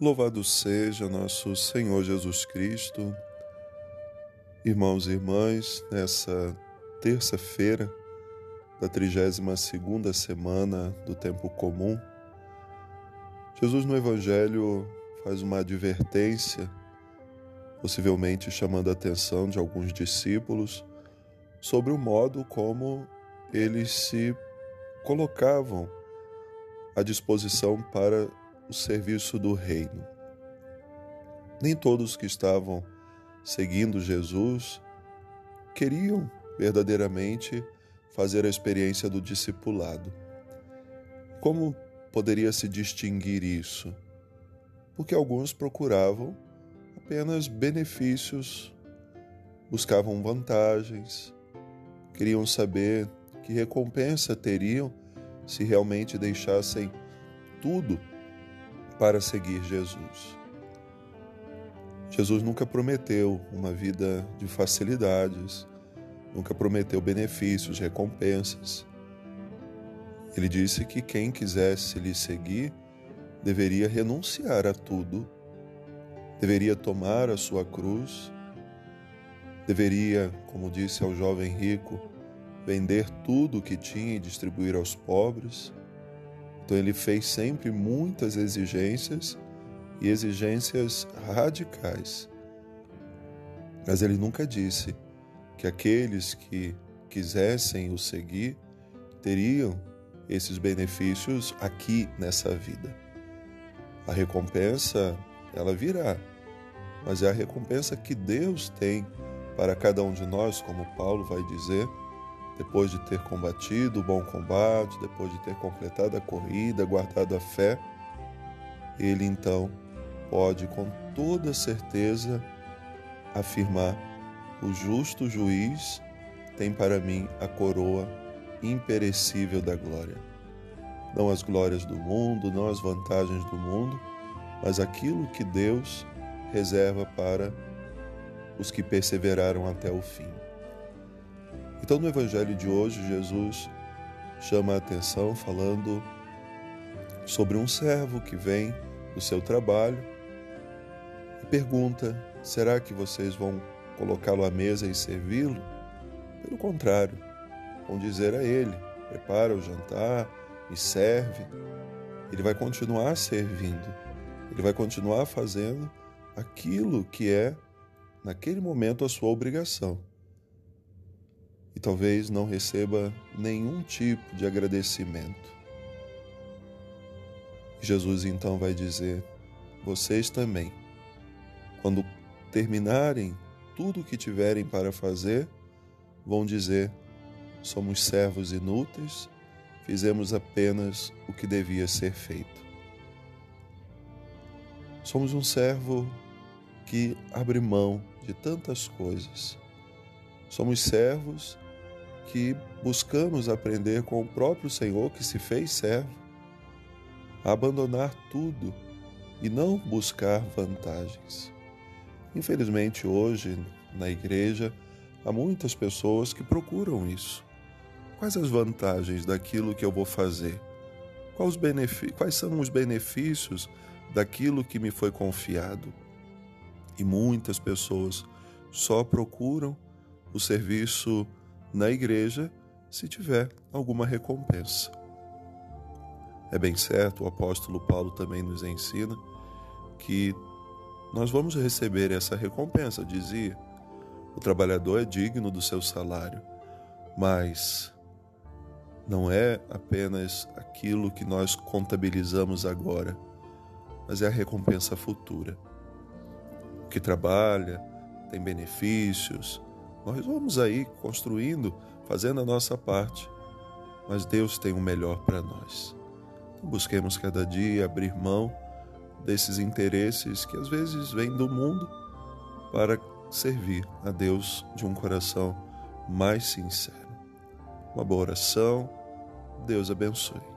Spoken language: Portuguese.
Louvado seja nosso Senhor Jesus Cristo. Irmãos e irmãs, nessa terça-feira da 32ª semana do tempo comum, Jesus no evangelho faz uma advertência, possivelmente chamando a atenção de alguns discípulos sobre o modo como eles se colocavam à disposição para o serviço do reino. Nem todos que estavam seguindo Jesus queriam verdadeiramente fazer a experiência do discipulado. Como poderia se distinguir isso? Porque alguns procuravam apenas benefícios, buscavam vantagens, queriam saber que recompensa teriam se realmente deixassem tudo para seguir Jesus. Jesus nunca prometeu uma vida de facilidades, nunca prometeu benefícios, recompensas. Ele disse que quem quisesse lhe seguir deveria renunciar a tudo, deveria tomar a sua cruz, deveria, como disse ao jovem rico, vender tudo o que tinha e distribuir aos pobres então ele fez sempre muitas exigências e exigências radicais. Mas ele nunca disse que aqueles que quisessem o seguir teriam esses benefícios aqui nessa vida. A recompensa, ela virá, mas é a recompensa que Deus tem para cada um de nós, como Paulo vai dizer, depois de ter combatido o bom combate, depois de ter completado a corrida, guardado a fé, ele então pode com toda certeza afirmar: o justo juiz tem para mim a coroa imperecível da glória. Não as glórias do mundo, não as vantagens do mundo, mas aquilo que Deus reserva para os que perseveraram até o fim. Então, no Evangelho de hoje, Jesus chama a atenção falando sobre um servo que vem do seu trabalho e pergunta: será que vocês vão colocá-lo à mesa e servi-lo? Pelo contrário, vão dizer a ele: prepara o jantar e serve. Ele vai continuar servindo, ele vai continuar fazendo aquilo que é, naquele momento, a sua obrigação talvez não receba nenhum tipo de agradecimento. Jesus então vai dizer: vocês também, quando terminarem tudo o que tiverem para fazer, vão dizer: somos servos inúteis, fizemos apenas o que devia ser feito. Somos um servo que abre mão de tantas coisas. Somos servos que buscamos aprender com o próprio Senhor que se fez servo, abandonar tudo e não buscar vantagens. Infelizmente, hoje, na igreja, há muitas pessoas que procuram isso. Quais as vantagens daquilo que eu vou fazer? Quais, Quais são os benefícios daquilo que me foi confiado? E muitas pessoas só procuram o serviço na igreja se tiver alguma recompensa. É bem certo, o apóstolo Paulo também nos ensina que nós vamos receber essa recompensa, dizia. O trabalhador é digno do seu salário, mas não é apenas aquilo que nós contabilizamos agora, mas é a recompensa futura. O que trabalha tem benefícios, nós vamos aí construindo, fazendo a nossa parte, mas Deus tem o melhor para nós. Então, busquemos cada dia abrir mão desses interesses que às vezes vêm do mundo para servir a Deus de um coração mais sincero. Uma boa oração. Deus abençoe.